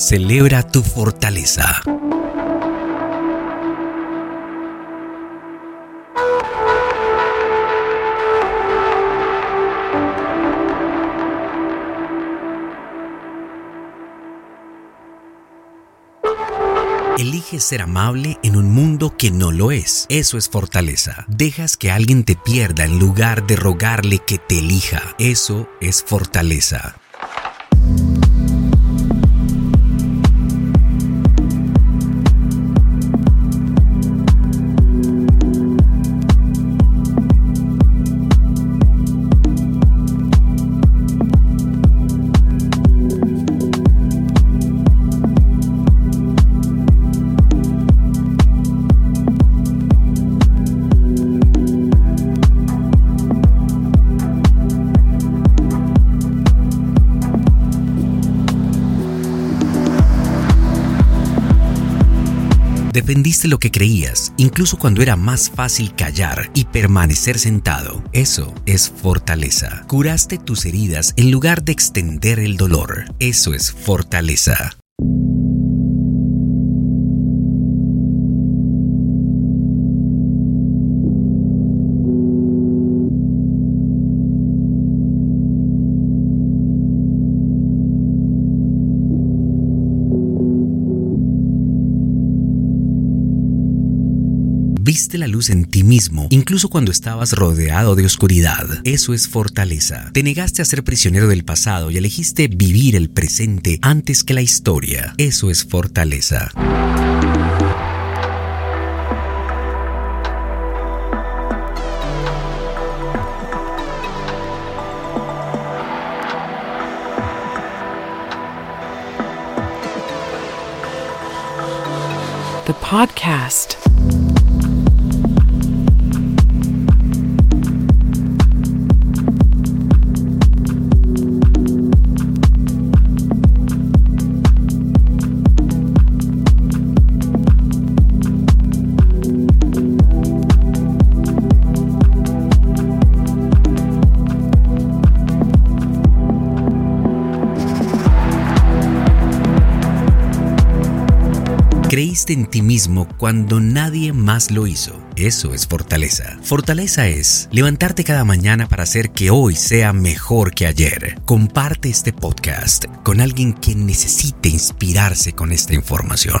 Celebra tu fortaleza. Eliges ser amable en un mundo que no lo es. Eso es fortaleza. Dejas que alguien te pierda en lugar de rogarle que te elija. Eso es fortaleza. Defendiste lo que creías, incluso cuando era más fácil callar y permanecer sentado. Eso es fortaleza. Curaste tus heridas en lugar de extender el dolor. Eso es fortaleza. Viste la luz en ti mismo, incluso cuando estabas rodeado de oscuridad. Eso es fortaleza. Te negaste a ser prisionero del pasado y elegiste vivir el presente antes que la historia. Eso es fortaleza. The podcast. Creíste en ti mismo cuando nadie más lo hizo. Eso es fortaleza. Fortaleza es levantarte cada mañana para hacer que hoy sea mejor que ayer. Comparte este podcast con alguien que necesite inspirarse con esta información.